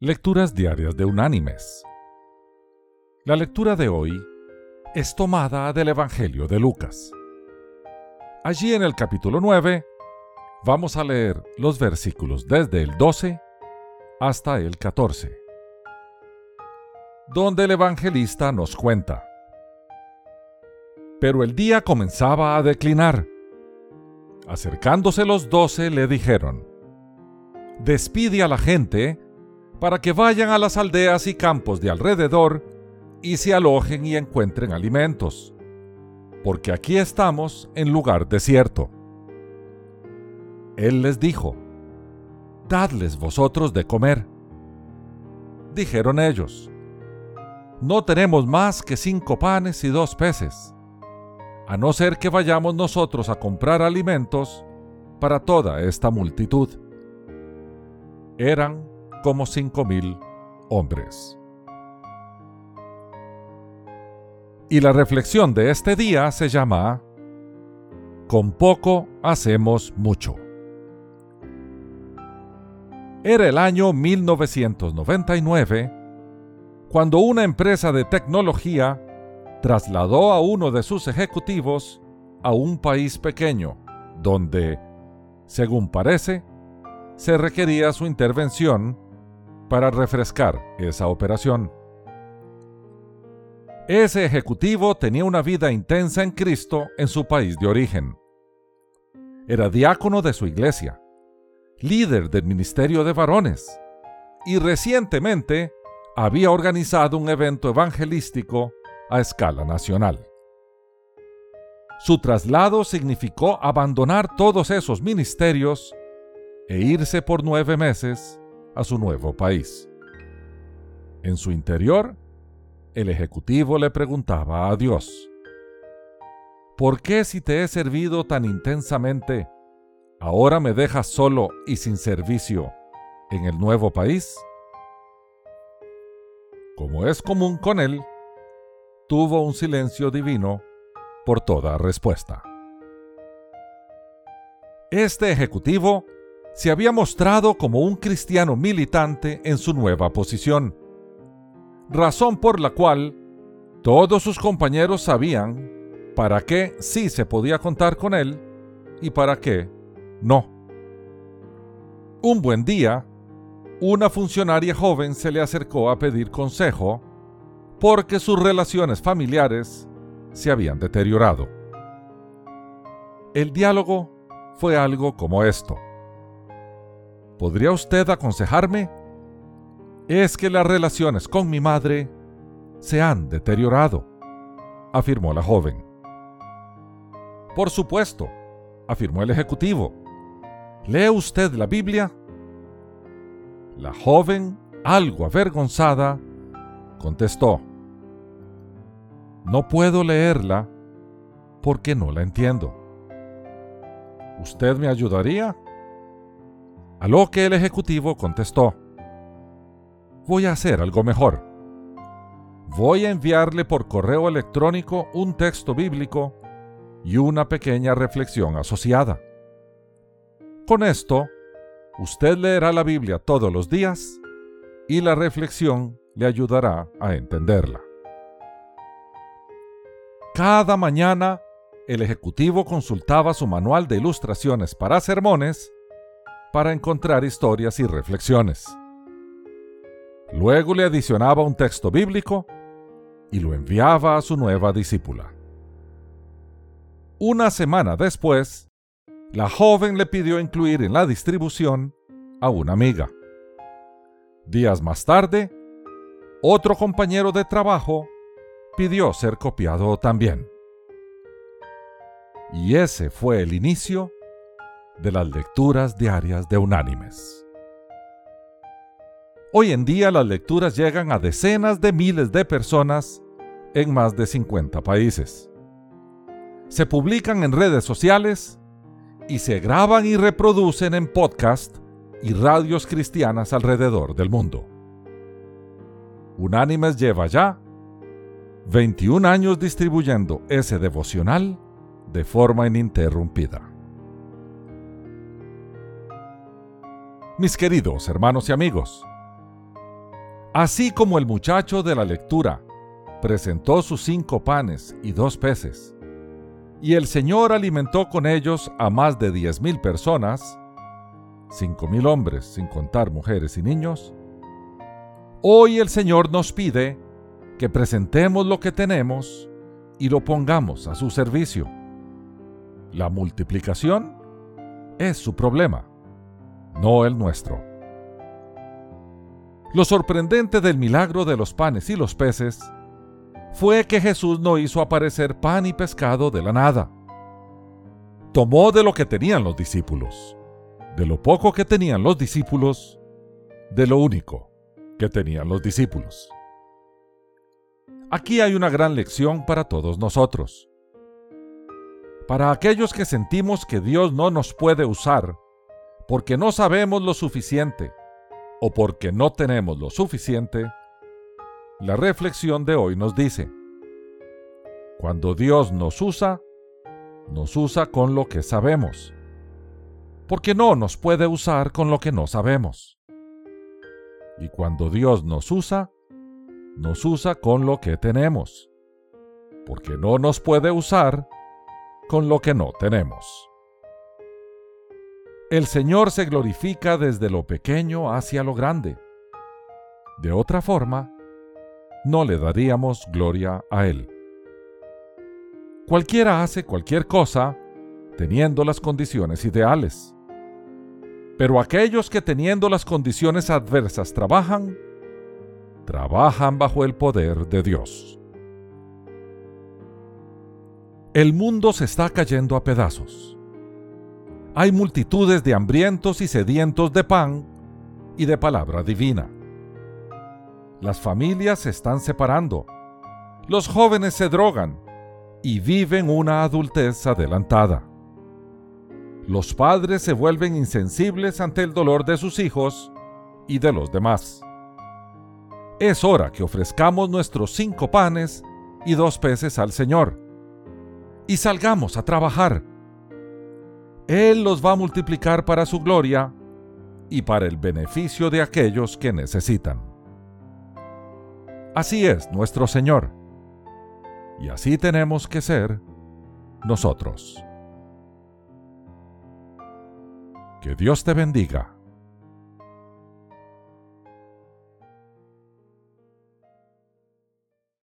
Lecturas Diarias de Unánimes. La lectura de hoy es tomada del Evangelio de Lucas. Allí en el capítulo 9 vamos a leer los versículos desde el 12 hasta el 14, donde el evangelista nos cuenta. Pero el día comenzaba a declinar. Acercándose los doce le dijeron, Despide a la gente para que vayan a las aldeas y campos de alrededor y se alojen y encuentren alimentos, porque aquí estamos en lugar desierto. Él les dijo, Dadles vosotros de comer. Dijeron ellos, No tenemos más que cinco panes y dos peces, a no ser que vayamos nosotros a comprar alimentos para toda esta multitud. Eran como cinco mil hombres. Y la reflexión de este día se llama Con poco hacemos mucho. Era el año 1999 cuando una empresa de tecnología trasladó a uno de sus ejecutivos a un país pequeño, donde, según parece, se requería su intervención para refrescar esa operación. Ese ejecutivo tenía una vida intensa en Cristo en su país de origen. Era diácono de su iglesia, líder del ministerio de varones, y recientemente había organizado un evento evangelístico a escala nacional. Su traslado significó abandonar todos esos ministerios e irse por nueve meses a su nuevo país. En su interior, el ejecutivo le preguntaba a Dios, ¿por qué si te he servido tan intensamente, ahora me dejas solo y sin servicio en el nuevo país? Como es común con él, tuvo un silencio divino por toda respuesta. Este ejecutivo se había mostrado como un cristiano militante en su nueva posición, razón por la cual todos sus compañeros sabían para qué sí se podía contar con él y para qué no. Un buen día, una funcionaria joven se le acercó a pedir consejo porque sus relaciones familiares se habían deteriorado. El diálogo fue algo como esto. ¿Podría usted aconsejarme? Es que las relaciones con mi madre se han deteriorado, afirmó la joven. Por supuesto, afirmó el ejecutivo. ¿Lee usted la Biblia? La joven, algo avergonzada, contestó, No puedo leerla porque no la entiendo. ¿Usted me ayudaría? A lo que el ejecutivo contestó, voy a hacer algo mejor. Voy a enviarle por correo electrónico un texto bíblico y una pequeña reflexión asociada. Con esto, usted leerá la Biblia todos los días y la reflexión le ayudará a entenderla. Cada mañana, el ejecutivo consultaba su manual de ilustraciones para sermones para encontrar historias y reflexiones. Luego le adicionaba un texto bíblico y lo enviaba a su nueva discípula. Una semana después, la joven le pidió incluir en la distribución a una amiga. Días más tarde, otro compañero de trabajo pidió ser copiado también. Y ese fue el inicio de las lecturas diarias de Unánimes. Hoy en día las lecturas llegan a decenas de miles de personas en más de 50 países. Se publican en redes sociales y se graban y reproducen en podcast y radios cristianas alrededor del mundo. Unánimes lleva ya 21 años distribuyendo ese devocional de forma ininterrumpida. Mis queridos hermanos y amigos, Así como el muchacho de la lectura presentó sus cinco panes y dos peces, y el Señor alimentó con ellos a más de diez mil personas, cinco mil hombres sin contar mujeres y niños, hoy el Señor nos pide que presentemos lo que tenemos y lo pongamos a su servicio. La multiplicación es su problema, no el nuestro. Lo sorprendente del milagro de los panes y los peces fue que Jesús no hizo aparecer pan y pescado de la nada. Tomó de lo que tenían los discípulos, de lo poco que tenían los discípulos, de lo único que tenían los discípulos. Aquí hay una gran lección para todos nosotros. Para aquellos que sentimos que Dios no nos puede usar porque no sabemos lo suficiente o porque no tenemos lo suficiente, la reflexión de hoy nos dice, cuando Dios nos usa, nos usa con lo que sabemos, porque no nos puede usar con lo que no sabemos. Y cuando Dios nos usa, nos usa con lo que tenemos, porque no nos puede usar con lo que no tenemos. El Señor se glorifica desde lo pequeño hacia lo grande. De otra forma, no le daríamos gloria a Él. Cualquiera hace cualquier cosa teniendo las condiciones ideales. Pero aquellos que teniendo las condiciones adversas trabajan, trabajan bajo el poder de Dios. El mundo se está cayendo a pedazos. Hay multitudes de hambrientos y sedientos de pan y de palabra divina. Las familias se están separando. Los jóvenes se drogan y viven una adultez adelantada. Los padres se vuelven insensibles ante el dolor de sus hijos y de los demás. Es hora que ofrezcamos nuestros cinco panes y dos peces al Señor y salgamos a trabajar. Él los va a multiplicar para su gloria y para el beneficio de aquellos que necesitan. Así es nuestro Señor. Y así tenemos que ser nosotros. Que Dios te bendiga